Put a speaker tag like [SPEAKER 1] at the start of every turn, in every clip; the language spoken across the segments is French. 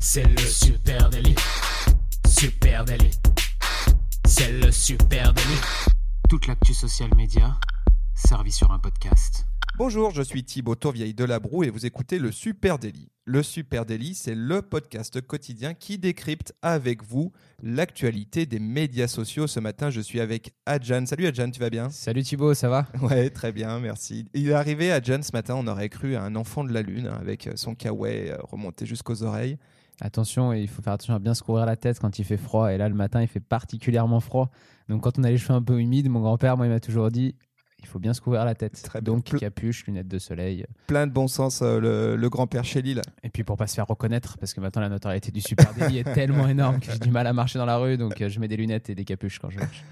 [SPEAKER 1] C'est le super délit. Super délit. C'est le super délit. Toute l'actu social média servie sur un podcast.
[SPEAKER 2] Bonjour, je suis Thibaut Tourvieille de Labroue et vous écoutez le Super Daily. Le Super Daily, c'est le podcast quotidien qui décrypte avec vous l'actualité des médias sociaux. Ce matin, je suis avec Adjan. Salut Adjan, tu vas bien?
[SPEAKER 3] Salut Thibaut, ça va?
[SPEAKER 2] Ouais, très bien, merci. Il est arrivé Adjan ce matin, on aurait cru à un enfant de la Lune hein, avec son kawaii euh, remonté jusqu'aux oreilles.
[SPEAKER 3] Attention, il faut faire attention à bien se couvrir la tête quand il fait froid. Et là, le matin, il fait particulièrement froid. Donc, quand on a les cheveux un peu humides, mon grand-père, moi, il m'a toujours dit il faut bien se couvrir la tête.
[SPEAKER 2] Très bien.
[SPEAKER 3] Donc,
[SPEAKER 2] Ple-
[SPEAKER 3] capuche, lunettes de soleil.
[SPEAKER 2] Plein de bon sens, euh, le, le grand-père Chély, là.
[SPEAKER 3] Et puis, pour pas se faire reconnaître, parce que maintenant, la notoriété du Super Daily est tellement énorme que j'ai du mal à marcher dans la rue. Donc, euh, je mets des lunettes et des capuches quand je marche.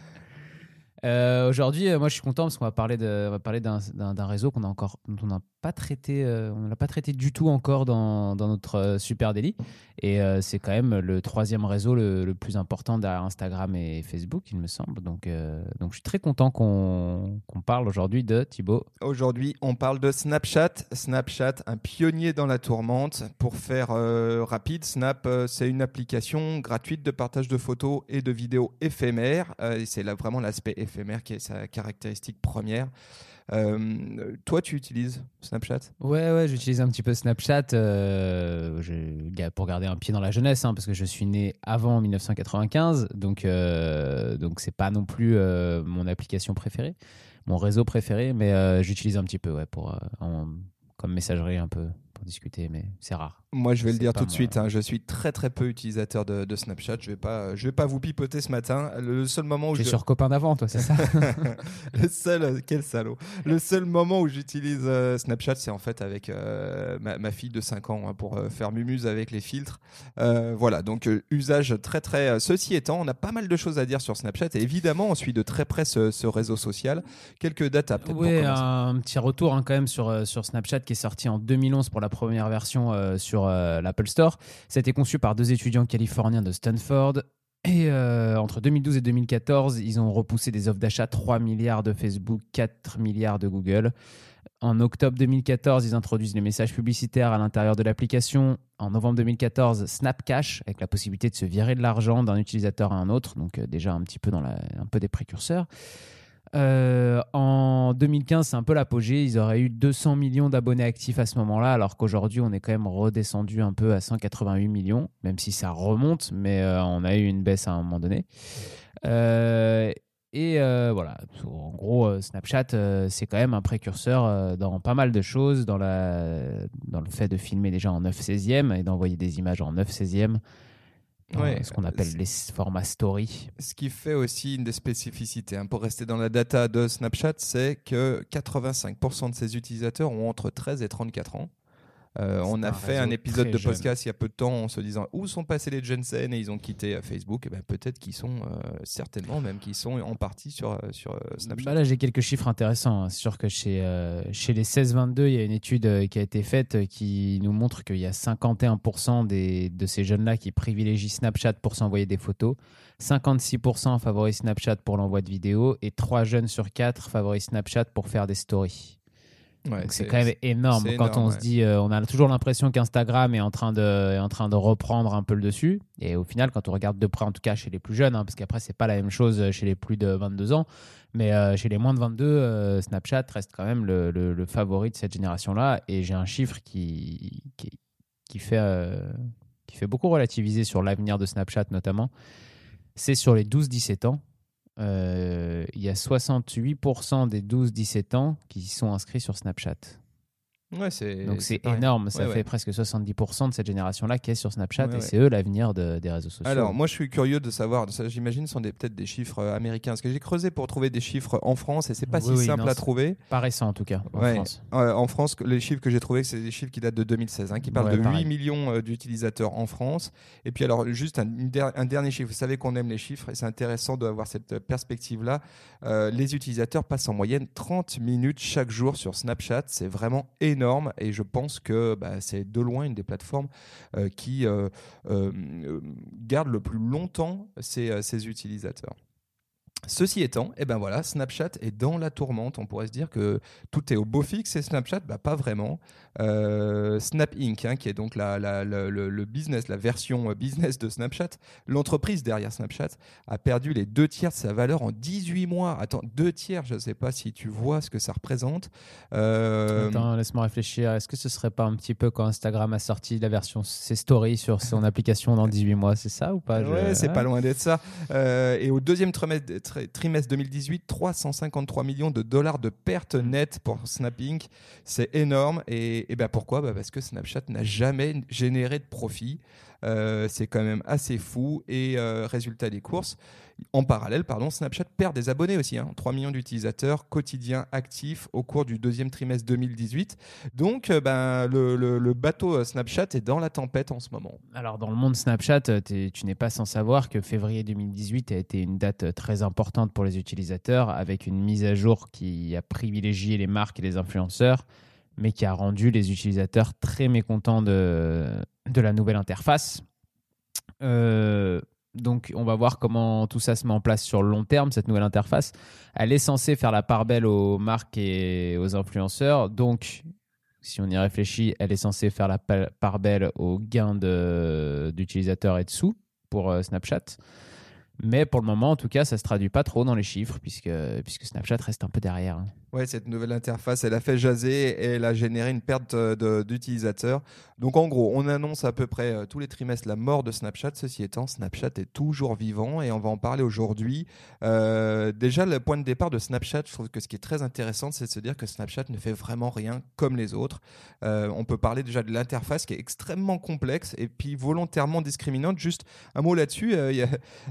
[SPEAKER 3] Euh, Aujourd'hui, moi, je suis content parce qu'on va parler d'un réseau qu'on a encore, dont on n'a traité, euh, on l'a pas traité du tout encore dans, notre euh, super délit. Et euh, c'est quand même le troisième réseau le, plus important derrière Instagram et Facebook, il me semble. Donc, euh, donc, je suis très content qu'on parle aujourd'hui de Thibaut.
[SPEAKER 2] Aujourd'hui, on parle de Snapchat. Snapchat, un pionnier dans la tourmente. Pour faire rapide, Snap, c'est une application gratuite de partage de photos et de vidéos éphémères. C'est vraiment l'aspect éphémère qui est sa caractéristique première. Euh, toi, tu utilises Snapchat?
[SPEAKER 3] Ouais, ouais, j'utilise un petit peu Snapchat euh, pour garder un pied dans la jeunesse, hein, parce que je suis né avant 1995, donc euh, donc c'est pas non plus mon application préférée, mon réseau préféré, mais j'utilise un petit peu, ouais, pour comme messagerie un peu pour discuter, mais c'est rare.
[SPEAKER 2] Moi, je vais le dire tout de suite. hein, je suis très très peu utilisateur de, de Snapchat. Je vais pas, je vais pas vous pipoter ce matin. Le seul moment où je,
[SPEAKER 3] sur copain d'avant, toi, c'est ça
[SPEAKER 2] le seul, quel salaud. Le seul moment où j'utilise euh, Snapchat, c'est en fait avec euh, ma, ma fille de 5 ans hein, pour euh, faire mumuse avec les filtres. Euh, voilà, donc euh, usage très très. euh, ceci étant, on a pas mal de choses à dire sur Snapchat et évidemment, on suit de très près ce, ce réseau social. Quelques dates peut-être
[SPEAKER 3] Oui, un petit retour hein, quand même sur, euh, sur Snapchat qui est sorti en 2011 pour la première version euh, sur euh, l'Apple Store. Ça a été conçu par deux étudiants californiens de Stanford. Et euh, entre 2012 et 2014, ils ont repoussé des offres d'achat 3 milliards de Facebook, 4 milliards de Google. En octobre 2014, ils introduisent les messages publicitaires à l'intérieur de l'application. En novembre 2014, Snapcash, avec la possibilité de se virer de l'argent d'un utilisateur à un autre, donc déjà un petit peu dans la, un peu des précurseurs. Euh, en 2015, c'est un peu l'apogée. Ils auraient eu 200 millions d'abonnés actifs à ce moment-là, alors qu'aujourd'hui, on est quand même redescendu un peu à 188 millions, même si ça remonte, mais euh, on a eu une baisse à un moment donné. Euh, et voilà, en gros, Snapchat, c'est quand même un précurseur dans pas mal de choses, dans, dans le fait de filmer déjà en 9 16e et d'envoyer des images en 9 16e.
[SPEAKER 2] Ouais,
[SPEAKER 3] ce qu'on appelle les formats story.
[SPEAKER 2] Ce qui fait aussi une des spécificités, hein, pour rester dans la data de Snapchat, c'est que 85% de ses utilisateurs ont entre 13 et 34 ans. Euh, on a fait un épisode de
[SPEAKER 3] jeune.
[SPEAKER 2] podcast il y a peu de temps en se disant où sont passés les Jensen? Et ils ont quitté euh, Facebook. Et ben, peut-être qu'ils sont euh, certainement même qu'ils sont en partie sur, sur Snapchat.
[SPEAKER 3] Bah là, j'ai quelques chiffres intéressants. hein. C'est sûr que chez, euh, chez les 16-22, il y a une étude qui a été faite qui nous montre qu'il y a 51% des, de ces jeunes-là qui privilégient Snapchat pour s'envoyer des photos, 56% favorisent Snapchat pour l'envoi de vidéos et 3 jeunes sur 4 favorisent Snapchat pour faire des stories.
[SPEAKER 2] Ouais,
[SPEAKER 3] c'est quand même énorme quand
[SPEAKER 2] énorme,
[SPEAKER 3] on se dit, euh, on a toujours l'impression qu'Instagram est en train de, est en train de reprendre un peu le dessus. Et au final, quand on regarde de près, en tout cas chez les plus jeunes, hein, parce qu'après c'est pas la même chose chez les plus de 22 ans, mais euh, chez les moins de 22, euh, Snapchat reste quand même le, le- le favori de cette génération-là. Et j'ai un chiffre qui, qui, qui fait, qui fait beaucoup relativiser sur l'avenir de Snapchat notamment. C'est sur les 12-17 ans. Euh, il y a 68% des 12-17 ans qui sont inscrits sur Snapchat.
[SPEAKER 2] Ouais,
[SPEAKER 3] Donc c'est énorme, ça
[SPEAKER 2] Ouais,
[SPEAKER 3] fait
[SPEAKER 2] ouais.
[SPEAKER 3] presque 70% de cette génération-là qui est sur Snapchat et c'est eux l'avenir de- des réseaux sociaux.
[SPEAKER 2] Alors, moi, je suis curieux de savoir, ça, j'imagine, ce sont peut-être des chiffres euh, américains. Parce que j'ai creusé pour trouver des chiffres en France et c'est pas
[SPEAKER 3] Oui,
[SPEAKER 2] si
[SPEAKER 3] oui,
[SPEAKER 2] simple
[SPEAKER 3] non,
[SPEAKER 2] à trouver.
[SPEAKER 3] pas récent en tout cas en. France.
[SPEAKER 2] Euh, en France, les chiffres que j'ai trouvés, c'est des chiffres qui datent de 2016, hein, qui parlent de
[SPEAKER 3] pareil.
[SPEAKER 2] 8 millions euh, d'utilisateurs en France. Et puis, alors, juste un, une der- un dernier chiffre. Vous savez qu'on aime les chiffres et c'est intéressant d'avoir cette euh, perspective-là. Euh, les utilisateurs passent en moyenne 30 minutes chaque jour sur Snapchat. C'est vraiment énorme et je pense que bah, c'est de loin une des plateformes euh, qui euh, euh, garde le plus longtemps ses utilisateurs. Ceci étant, eh ben voilà, Snapchat est dans la tourmente. On pourrait se dire que tout est au beau fixe et Snapchat, bah, pas vraiment. Euh, Snap Inc., hein, qui est donc la, la- le, le- le business, la version euh, business de Snapchat, l'entreprise derrière Snapchat, a perdu les deux tiers de sa valeur en 18 mois. Attends, deux tiers, je ne sais pas si tu vois ce que ça représente. Euh,
[SPEAKER 3] Attends, laisse-moi réfléchir. Est-ce que ce serait pas un petit peu quand Instagram a sorti la version ses stories sur son application dans 18 mois C'est ça ou pas? Je-
[SPEAKER 2] Ouais, c'est pas loin d'être ça. Euh, et au deuxième trimestre, tri- trimestre 2018, 353 millions de dollars de pertes nettes pour Snap. C'est énorme. Et, et ben pourquoi? Bah Parce que Snapchat n'a jamais généré de profit. Euh, c'est quand même assez fou. Et euh, résultat des courses, en parallèle, pardon, Snapchat perd des abonnés aussi. hein. 3 millions d'utilisateurs quotidiens actifs au cours du deuxième trimestre 2018. Donc, euh, ben, le, le- bateau Snapchat est dans la tempête en ce moment.
[SPEAKER 3] Alors, dans le monde Snapchat, tu n'es pas sans savoir que février 2018 a été une date très importante pour les utilisateurs, avec une mise à jour qui a privilégié les marques et les influenceurs, mais qui a rendu les utilisateurs très mécontents de, de la nouvelle interface. Euh, donc, on va voir comment tout ça se met en place sur le long terme, cette nouvelle interface. Elle est censée faire la part belle aux marques et aux influenceurs. Donc, si on y réfléchit, elle est censée faire la pa- part belle aux gains d'utilisateurs et de sous pour euh, Snapchat. Mais pour le moment, en tout cas, ça ne se traduit pas trop dans les chiffres, puisque, puisque Snapchat reste un peu derrière.
[SPEAKER 2] Ouais, cette nouvelle interface, elle a fait jaser et elle a généré une perte euh, d'utilisateurs. Donc en gros, on annonce à peu près euh, tous les trimestres la mort de Snapchat. Ceci étant, Snapchat est toujours vivant et on va en parler aujourd'hui. Euh, déjà, le point de départ de Snapchat, je trouve que ce qui est très intéressant, c'est de se dire que Snapchat ne fait vraiment rien comme les autres. On peut parler déjà de l'interface qui est extrêmement complexe et puis volontairement discriminante. Juste un mot là-dessus.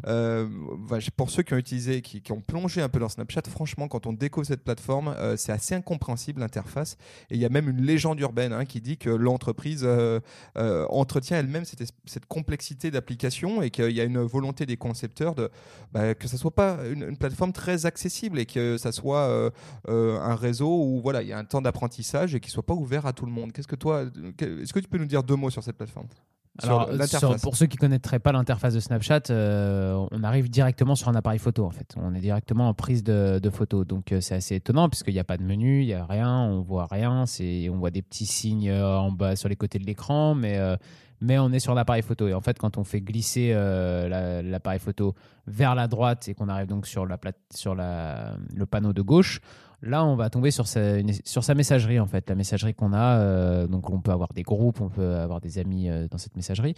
[SPEAKER 2] bah, pour ceux qui ont utilisé, qui, qui ont plongé un peu dans Snapchat, franchement, quand on découvre cette plateforme, euh, c'est assez incompréhensible l'interface. Et il y a même une légende urbaine hein, qui dit que l'entreprise euh, euh, entretient elle-même cette, complexité d'application et qu'il y a une volonté des concepteurs de bah, que ça soit pas une, plateforme très accessible et que ça soit un réseau où voilà il y a un temps d'apprentissage et qui soit pas ouvert à tout le monde. Qu'est-ce que toi, est-ce que tu peux nous dire deux mots sur cette plateforme?
[SPEAKER 3] Alors, sur- pour ceux qui connaîtraient pas l'interface de Snapchat, euh, on arrive directement sur un appareil photo en fait. On est directement en prise de, de photo. Donc euh, c'est assez étonnant puisqu'il n'y a pas de menu, il n'y a rien, on voit rien. On voit des petits signes euh, en bas sur les côtés de l'écran, mais euh, mais on est sur l'appareil photo. Et en fait, quand on fait glisser euh, la- l'appareil photo vers la droite et qu'on arrive donc sur la plate, sur la, le panneau de gauche. Là, on va tomber sur sa, sur sa messagerie, en fait, la messagerie qu'on a. euh, donc, on peut avoir des groupes, on peut avoir des amis euh, dans cette messagerie.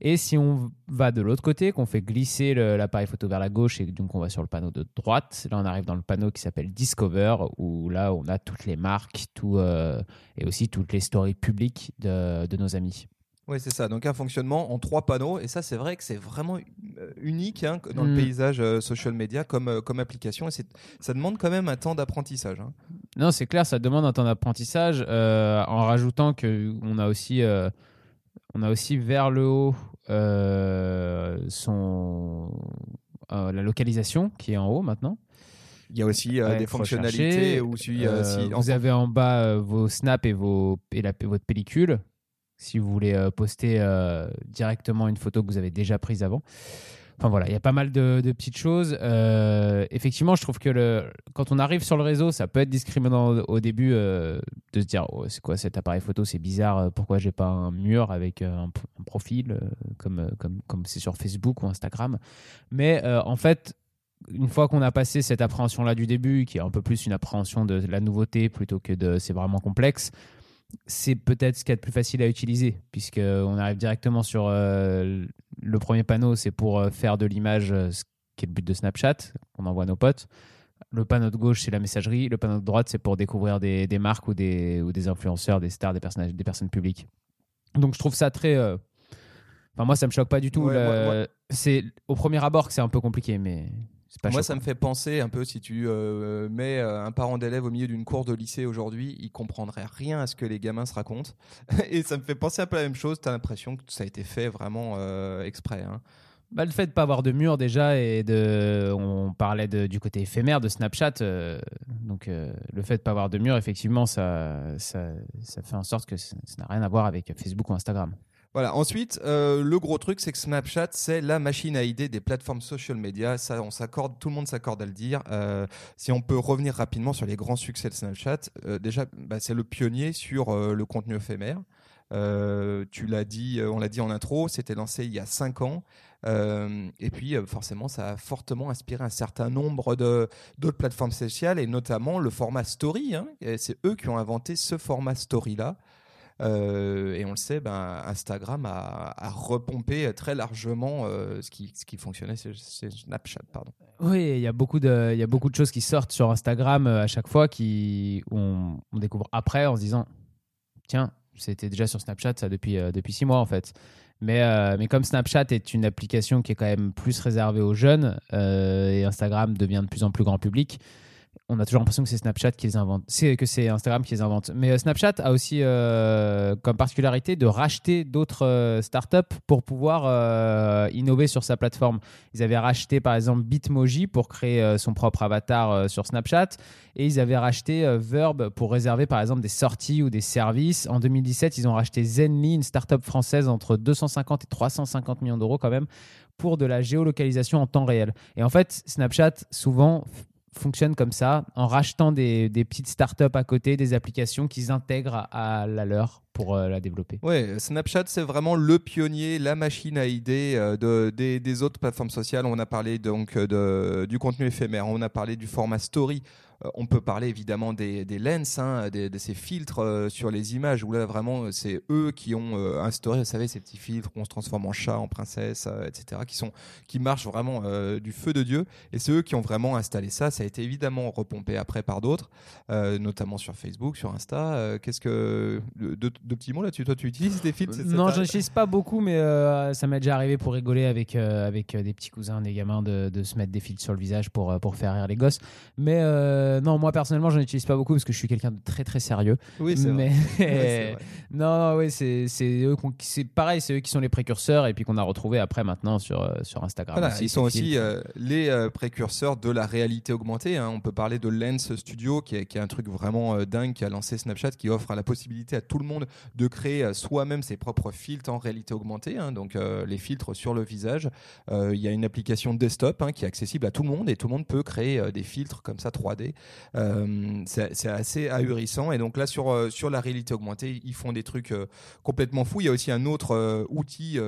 [SPEAKER 3] Et si on va de l'autre côté, qu'on fait glisser l'appareil photo vers la gauche et donc on va sur le panneau de droite, là, on arrive dans le panneau qui s'appelle Discover, où là, on a toutes les marques tout, euh, et aussi toutes les stories publiques de, de nos amis.
[SPEAKER 2] Oui, c'est ça. Donc un fonctionnement en trois panneaux. Et ça, c'est vrai que c'est vraiment euh, unique hein, dans le
[SPEAKER 3] Mm.
[SPEAKER 2] paysage euh, social media comme, euh, comme application. Et ça demande quand même un temps d'apprentissage. hein.
[SPEAKER 3] Non, c'est clair, ça demande un temps d'apprentissage, euh, en rajoutant que on a aussi, on a aussi vers le haut son, la localisation qui est en haut maintenant.
[SPEAKER 2] Il y a aussi euh,
[SPEAKER 3] Ouais,
[SPEAKER 2] des fonctionnalités
[SPEAKER 3] chercher.
[SPEAKER 2] où si,
[SPEAKER 3] Euh,
[SPEAKER 2] si-
[SPEAKER 3] vous avez en bas euh, vos snaps et, vos, et la- votre pellicule, si vous voulez euh, poster euh, directement une photo que vous avez déjà prise avant. Enfin voilà, il y a pas mal de, petites choses. Euh, effectivement, je trouve que quand on arrive sur le réseau, ça peut être discriminant au, début de se dire oh, c'est quoi cet appareil photo, c'est bizarre, pourquoi j'ai pas un mur avec un, profil comme comme comme c'est sur Facebook ou Instagram? Mais en fait, une fois qu'on a passé cette appréhension-là du début, qui est un peu plus une appréhension de la nouveauté plutôt que de c'est vraiment complexe, c'est peut-être ce qu'il y a de plus facile à utiliser, puisqu'on arrive directement sur euh, le premier panneau, c'est pour euh, faire de l'image, euh, ce qui est le but de Snapchat, on envoie à nos potes. Le panneau de gauche, c'est la messagerie. Le panneau de droite, c'est pour découvrir des, des marques ou des, ou des influenceurs, des stars, des, personnages, des personnes publiques. Donc je trouve ça très... euh, Enfin, moi, ça me choque pas du tout.
[SPEAKER 2] Ouais,
[SPEAKER 3] C'est au premier abord que c'est un peu compliqué, mais
[SPEAKER 2] Moi,
[SPEAKER 3] choquant.
[SPEAKER 2] ça me fait penser un peu si tu euh, mets euh, un parent d'élève au milieu d'une cour de lycée aujourd'hui, il comprendrait rien à ce que les gamins se racontent. Et ça me fait penser un peu à la même chose. Tu as l'impression que ça a été fait vraiment euh, exprès. hein.
[SPEAKER 3] Bah, le fait de pas avoir de mur déjà et de on parlait de- du côté éphémère de Snapchat euh, donc euh, le fait de pas avoir de mur effectivement ça, ça ça fait en sorte que ça n'a rien à voir avec Facebook ou Instagram.
[SPEAKER 2] Voilà. Ensuite, euh, le gros truc, c'est que Snapchat, c'est la machine à idées des plateformes social media. Ça, on s'accorde, tout le monde s'accorde à le dire. Euh, si on peut revenir rapidement sur les grands succès de Snapchat, euh, déjà, bah, c'est le pionnier sur le contenu éphémère. tu l'as dit, on l'a dit en intro, c'était lancé il y a 5 ans. et puis, forcément, ça a fortement inspiré un certain nombre d'autres plateformes sociales, et notamment le format story. Hein. C'est eux qui ont inventé ce format story-là. Euh, et on le sait, ben, Instagram a, repompé très largement euh, ce, qui, fonctionnait c'est Snapchat. Pardon.
[SPEAKER 3] Oui, il y, a beaucoup de, choses qui sortent sur Instagram euh, à chaque fois qui on, découvre après en se disant tiens, c'était déjà sur Snapchat ça depuis, depuis six mois en fait. Mais comme Snapchat est une application qui est quand même plus réservée aux jeunes et Instagram devient de plus en plus grand public, on a toujours l'impression que c'est Snapchat qui les invente, c'est que c'est Instagram qui les invente. Mais euh, Snapchat a aussi euh, comme particularité de racheter d'autres euh, startups pour pouvoir innover sur sa plateforme. Ils avaient racheté par exemple Bitmoji pour créer son propre avatar sur Snapchat et ils avaient racheté Verb pour réserver par exemple des sorties ou des services. En 2017, ils ont racheté Zenly, une startup française entre 250 et 350 millions d'euros quand même pour de la géolocalisation en temps réel. Et en fait, Snapchat souvent fonctionne comme ça, en rachetant des, des petites startups à côté, des applications qu'ils intègrent à la leur pour euh, la développer.
[SPEAKER 2] Ouais, Snapchat, c'est vraiment le pionnier, la machine à idées euh, de, des, des, autres plateformes sociales. On a parlé donc de, du contenu éphémère, on a parlé du format story. Euh, on peut parler évidemment des, lens, hein, de ces filtres euh, sur les images, où là vraiment c'est eux qui ont euh, instauré, vous savez, ces petits filtres où on se transforme en chat, en princesse, etc., qui, sont, qui marchent vraiment du feu de Dieu. Et c'est eux qui ont vraiment installé ça. Ça a été évidemment repompé après par d'autres, notamment sur Facebook, sur Insta. Qu'est-ce que. Deux, petits mots là-dessus. Toi, tu utilises des filtres
[SPEAKER 3] Non, je n'utilise pas beaucoup, mais ça m'est déjà arrivé pour rigoler avec, avec des petits cousins, des gamins, de, de, se mettre des filtres sur le visage pour, pour faire rire les gosses. Mais. Euh, non, moi personnellement, je n'utilise pas beaucoup parce que je suis quelqu'un de très très sérieux.
[SPEAKER 2] Oui, c'est
[SPEAKER 3] mais... vrai. non, non, oui, c'est c'est pareil, c'est eux qui sont les précurseurs et puis qu'on a retrouvé après maintenant sur euh, sur Instagram.
[SPEAKER 2] ils sont aussi euh, les précurseurs de la réalité augmentée. Hein. On peut parler de Lens Studio, qui est, qui est un truc vraiment dingue, qui a lancé Snapchat, qui offre la possibilité à tout le monde de créer soi-même ses propres filtres en réalité augmentée. Hein. Donc les filtres sur le visage. Il y a une application desktop hein, qui est accessible à tout le monde et tout le monde peut créer des filtres comme ça 3D euh, c'est assez ahurissant. Et donc là, sur, euh, sur la réalité augmentée, ils font des trucs euh, complètement fous. Il y a aussi un autre outil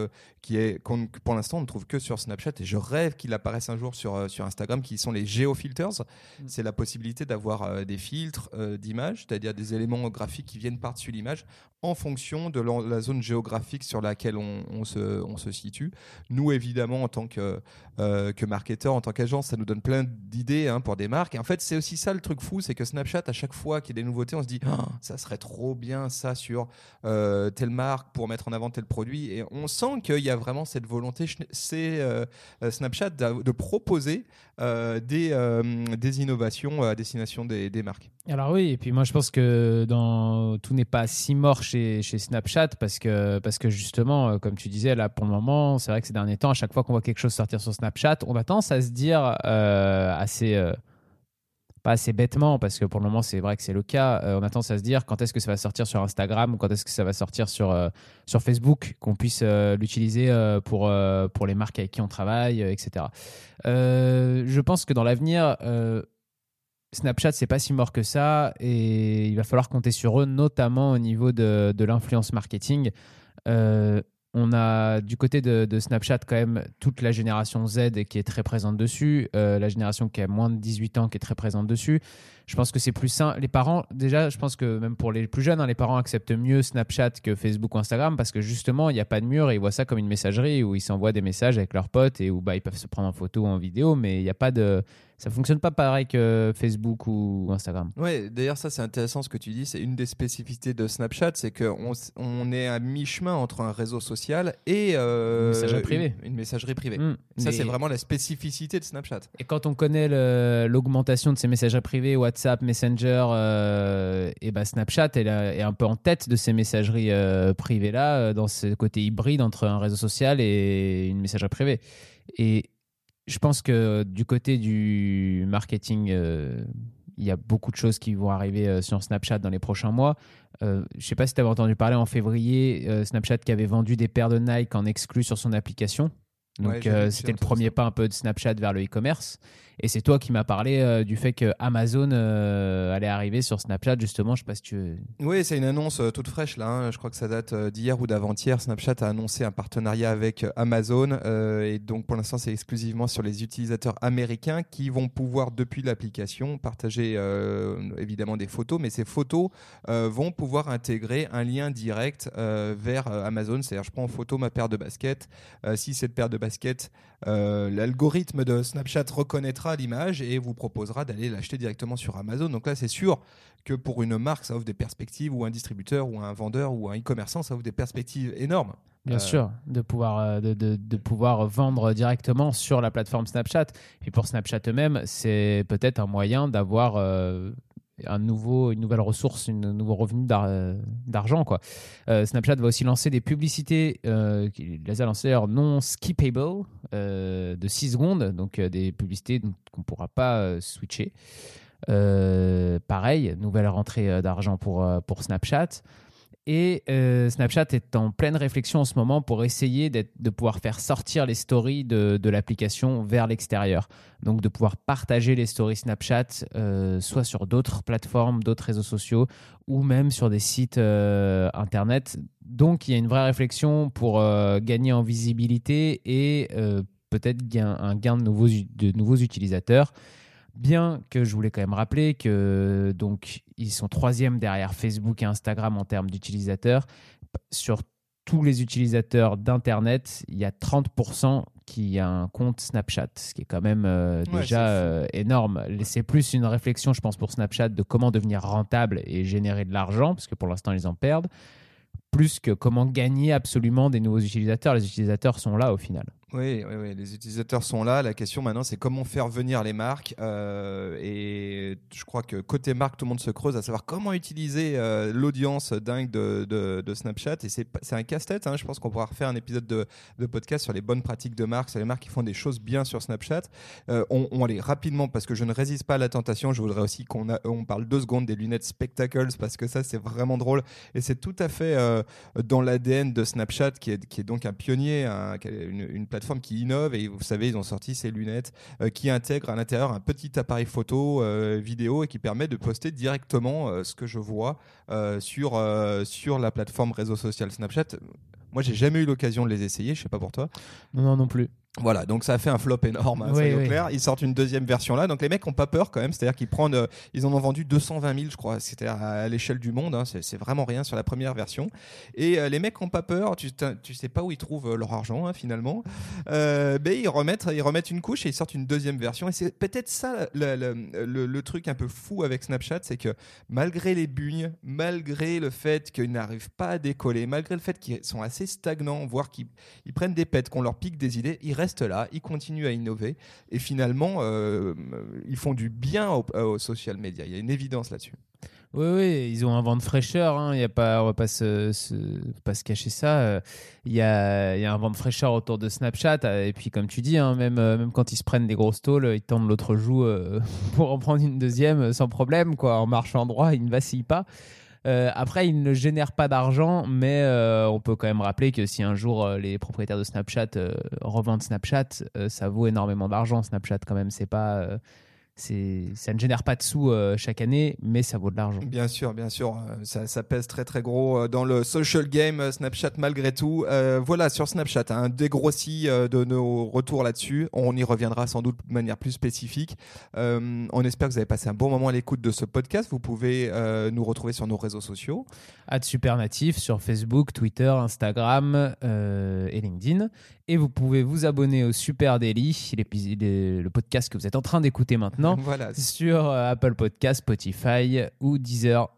[SPEAKER 2] qui est, pour l'instant, on ne trouve que sur Snapchat. Et je rêve qu'il apparaisse un jour sur, sur Instagram, qui sont les geofilters. Mm. C'est la possibilité d'avoir des filtres d'images, c'est-à-dire des éléments graphiques qui viennent par-dessus l'image en fonction de la, zone géographique sur laquelle on, se, situe. Nous, évidemment, en tant que, que marketeur, en tant qu'agence, ça nous donne plein d'idées hein, pour des marques. Et en fait, c'est aussi ça le truc fou, c'est que Snapchat, à chaque fois qu'il y a des nouveautés, on se dit ah, ça serait trop bien ça sur euh, telle marque pour mettre en avant tel produit. Et on sent qu'il y a vraiment cette volonté, c'est euh, euh, Snapchat de, proposer des, des innovations à destination des, marques.
[SPEAKER 3] Alors oui, et puis moi je pense que tout n'est pas si mort chez, Snapchat parce que, parce que justement, comme tu disais là pour le moment, c'est vrai que ces derniers temps, à chaque fois qu'on voit quelque chose sortir sur Snapchat, on a tendance à se dire assez pas assez bêtement, parce que pour le moment, c'est vrai que c'est le cas. Euh, on a tendance à se dire quand est-ce que ça va sortir sur Instagram ou quand est-ce que ça va sortir sur, euh, sur Facebook, qu'on puisse euh, l'utiliser pour, pour les marques avec qui on travaille, etc. je pense que dans l'avenir, Snapchat, c'est pas si mort que ça et il va falloir compter sur eux, notamment au niveau de, de l'influence marketing. On a du côté de, Snapchat quand même toute la génération Z qui est très présente dessus, euh, la génération qui a moins de 18 ans qui est très présente dessus. Je pense que c'est plus simple. Les parents, déjà, je pense que même pour les plus jeunes, hein, les parents acceptent mieux Snapchat que Facebook ou Instagram parce que justement, il n'y a pas de mur et ils voient ça comme une messagerie où ils s'envoient des messages avec leurs potes et où bah, ils peuvent se prendre en photo ou en vidéo, mais il n'y a pas de ça fonctionne pas pareil que Facebook ou Instagram.
[SPEAKER 2] Ouais, d'ailleurs ça c'est intéressant ce que tu dis, c'est une des spécificités de Snapchat, c'est qu'on on est à mi-chemin entre un réseau social et
[SPEAKER 3] euh, une messagerie privée.
[SPEAKER 2] Une, messagerie privée. Mmh. ça c'est vraiment la spécificité de Snapchat.
[SPEAKER 3] Et quand on connaît l'augmentation de ces messageries privées, WhatsApp, Messenger, euh, et bah Snapchat elle est un peu en tête de ces messageries euh, privées là, euh, dans ce côté hybride entre un réseau social et une messagerie privée. Et je pense que du côté du marketing, euh, il y a beaucoup de choses qui vont arriver euh, sur Snapchat dans les prochains mois. Euh, je sais pas si tu avais entendu parler en février, euh, Snapchat qui avait vendu des paires de Nike en exclu sur son application. Donc euh, c'était le premier
[SPEAKER 2] ça.
[SPEAKER 3] pas un peu de Snapchat vers le e-commerce. Et c'est toi qui m'as parlé euh, du fait que Amazon euh, allait arriver sur Snapchat justement. Je sais pas si tu
[SPEAKER 2] Oui, c'est une annonce euh, toute fraîche là. hein. Je crois que ça date d'hier ou d'avant-hier. Snapchat a annoncé un partenariat avec Amazon et donc pour l'instant c'est exclusivement sur les utilisateurs américains qui vont pouvoir depuis l'application partager évidemment des photos, mais ces photos vont pouvoir intégrer un lien direct vers Amazon. C'est-à-dire je prends en photo ma paire de baskets. Si cette paire de baskets, l'algorithme de Snapchat reconnaîtra l'image et vous proposera d'aller l'acheter directement sur Amazon. Donc là c'est sûr que pour une marque, ça offre des perspectives, ou un distributeur, ou un vendeur, ou un e-commerçant, ça offre des perspectives énormes.
[SPEAKER 3] Bien
[SPEAKER 2] Euh,
[SPEAKER 3] sûr, de pouvoir, euh, de, de- de pouvoir vendre directement sur la plateforme Snapchat. Puis pour Snapchat eux-mêmes, c'est peut-être un moyen d'avoir euh, un nouveau, une nouvelle ressource, un nouveau revenu d'ar- d'argent. quoi. Euh, Snapchat va aussi lancer des publicités, qui les a lancées non skippable, euh, de 6 secondes, donc euh, des publicités qu'on ne pourra pas euh, switcher. Pareil, nouvelle rentrée d'argent pour Snapchat. Et euh, Snapchat est en pleine réflexion en ce moment pour essayer de pouvoir faire sortir les stories de, l'application vers l'extérieur. Donc de pouvoir partager les stories Snapchat euh, soit sur d'autres plateformes, d'autres réseaux sociaux ou même sur des sites euh, internet. Donc il y a une vraie réflexion pour gagner en visibilité et peut-être un gain de nouveaux utilisateurs. Bien que je voulais quand même rappeler que donc ils sont troisième derrière Facebook et Instagram en termes d'utilisateurs. Sur tous les utilisateurs d'Internet, il y a 30% qui a un compte Snapchat, ce qui est quand même euh,
[SPEAKER 2] Ouais,
[SPEAKER 3] déjà euh, énorme. C'est plus une réflexion, je pense, pour Snapchat de comment devenir rentable et générer de l'argent, parce que pour l'instant, ils en perdent, plus que comment gagner absolument des nouveaux utilisateurs. Les utilisateurs sont là au final.
[SPEAKER 2] Oui, oui, les utilisateurs sont là. La question maintenant, c'est comment faire venir les marques. Euh, et je crois que côté marque, tout le monde se creuse à savoir comment utiliser euh, l'audience dingue de, de- Snapchat. Et c'est un casse-tête. hein. Je pense qu'on pourra refaire un épisode de, de podcast sur les bonnes pratiques de marque, sur les marques qui font des choses bien sur Snapchat. Euh, on, on allait rapidement, parce que je ne résiste pas à la tentation. Je voudrais aussi qu'on on parle deux secondes des lunettes Spectacles, parce que ça, c'est vraiment drôle. Et c'est tout à fait dans l'ADN de Snapchat, qui est, qui est donc un pionnier, est une, une plateforme qui innove. Et vous savez, ils ont sorti ces lunettes euh, qui intègrent à l'intérieur un petit appareil photo, euh, vidéo, et qui permet de poster directement euh, ce que je vois sur, sur la plateforme réseau social Snapchat. Moi, j'ai jamais eu l'occasion de les essayer, je sais pas pour toi.
[SPEAKER 3] Non, non, non plus.
[SPEAKER 2] Voilà, donc ça a fait un flop énorme, hein,
[SPEAKER 3] Oui,
[SPEAKER 2] soyons
[SPEAKER 3] oui.
[SPEAKER 2] clairs. Ils sortent une deuxième version là, donc les mecs ont pas peur quand même, c'est-à-dire qu'ils prennent, euh, ils en ont vendu 220 000, je crois, c'était à, à l'échelle du monde, hein, c'est vraiment rien sur la première version. Et euh, les mecs ont pas peur, tu, tu sais pas où ils trouvent euh, leur argent hein, finalement, euh, mais ils remettent, ils remettent une couche et ils sortent une deuxième version. Et c'est peut-être ça le, le- le- le truc un peu fou avec Snapchat, c'est que malgré les bugnes, malgré le fait qu'ils n'arrivent pas à décoller, malgré le fait qu'ils sont assez stagnants, voire qu'ils ils prennent des pets, qu'on leur pique des idées, ils restent là, ils continuent à innover et finalement euh, ils font du bien au, au social media. Il y a une évidence là-dessus.
[SPEAKER 3] Oui, oui, ils ont un vent de fraîcheur. Hein. Il y a pas, on va pas se, pas se cacher ça. Euh, Il y a, il y a un vent de fraîcheur autour de Snapchat. euh, Et puis, comme tu dis, hein, même, même quand ils se prennent des grosses tôles, ils tendent l'autre joue pour en prendre une deuxième sans problème, quoi. En marchant droit, ils ne vacillent pas. Euh, après, ils ne génèrent pas d'argent, mais euh, on peut quand même rappeler que si un jour euh, les propriétaires de Snapchat revendent Snapchat, ça vaut énormément d'argent. Snapchat, quand même, c'est pas, ça ne génère pas de sous euh, chaque année, mais ça vaut de l'argent.
[SPEAKER 2] Bien sûr, bien sûr, euh, ça, ça pèse très très gros euh, dans le social game Snapchat malgré tout. Euh, voilà, sur Snapchat, un dégrossi euh, de nos retours là-dessus. On y reviendra sans doute de manière plus spécifique. Euh, on espère que vous avez passé un bon moment à l'écoute de ce podcast. Vous pouvez nous retrouver sur nos réseaux sociaux.
[SPEAKER 3] Ad Supernatif sur Facebook, Twitter, Instagram et LinkedIn. Et vous pouvez vous abonner au Super Daily, le podcast que vous êtes en train d'écouter maintenant,
[SPEAKER 2] Voilà,
[SPEAKER 3] sur euh, Apple Podcast, Spotify ou Deezer.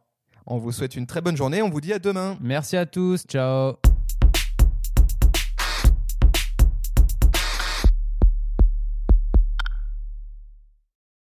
[SPEAKER 2] on vous souhaite une très bonne journée. On vous dit à demain.
[SPEAKER 3] Merci à tous, ciao